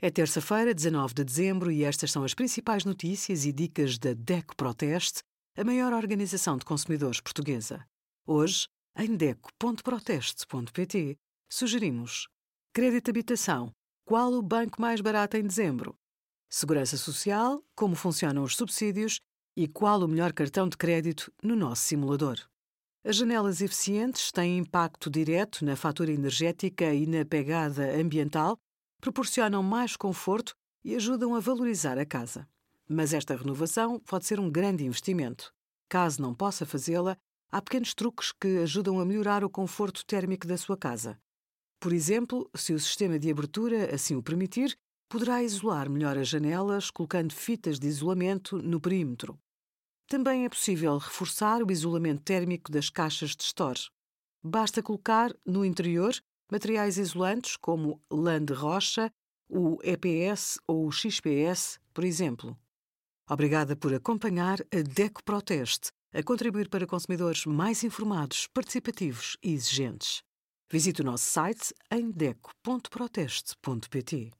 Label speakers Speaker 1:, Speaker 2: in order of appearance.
Speaker 1: É terça-feira, 19 de dezembro, e estas são as principais notícias e dicas da DECO Proteste, a maior organização de consumidores portuguesa. Hoje, em DECO.proteste.pt, sugerimos Crédito Habitação. Qual o banco mais barato em dezembro? Segurança Social. Como funcionam os subsídios? E qual o melhor cartão de crédito no nosso simulador? As janelas eficientes têm impacto direto na fatura energética e na pegada ambiental proporcionam mais conforto e ajudam a valorizar a casa. Mas esta renovação pode ser um grande investimento. Caso não possa fazê-la, há pequenos truques que ajudam a melhorar o conforto térmico da sua casa. Por exemplo, se o sistema de abertura assim o permitir, poderá isolar melhor as janelas colocando fitas de isolamento no perímetro. Também é possível reforçar o isolamento térmico das caixas de store. Basta colocar, no interior, materiais isolantes como lã de rocha, o EPS ou o XPS, por exemplo. Obrigada por acompanhar a DECO Proteste, a contribuir para consumidores mais informados, participativos e exigentes. Visite o nosso site em deco.proteste.pt.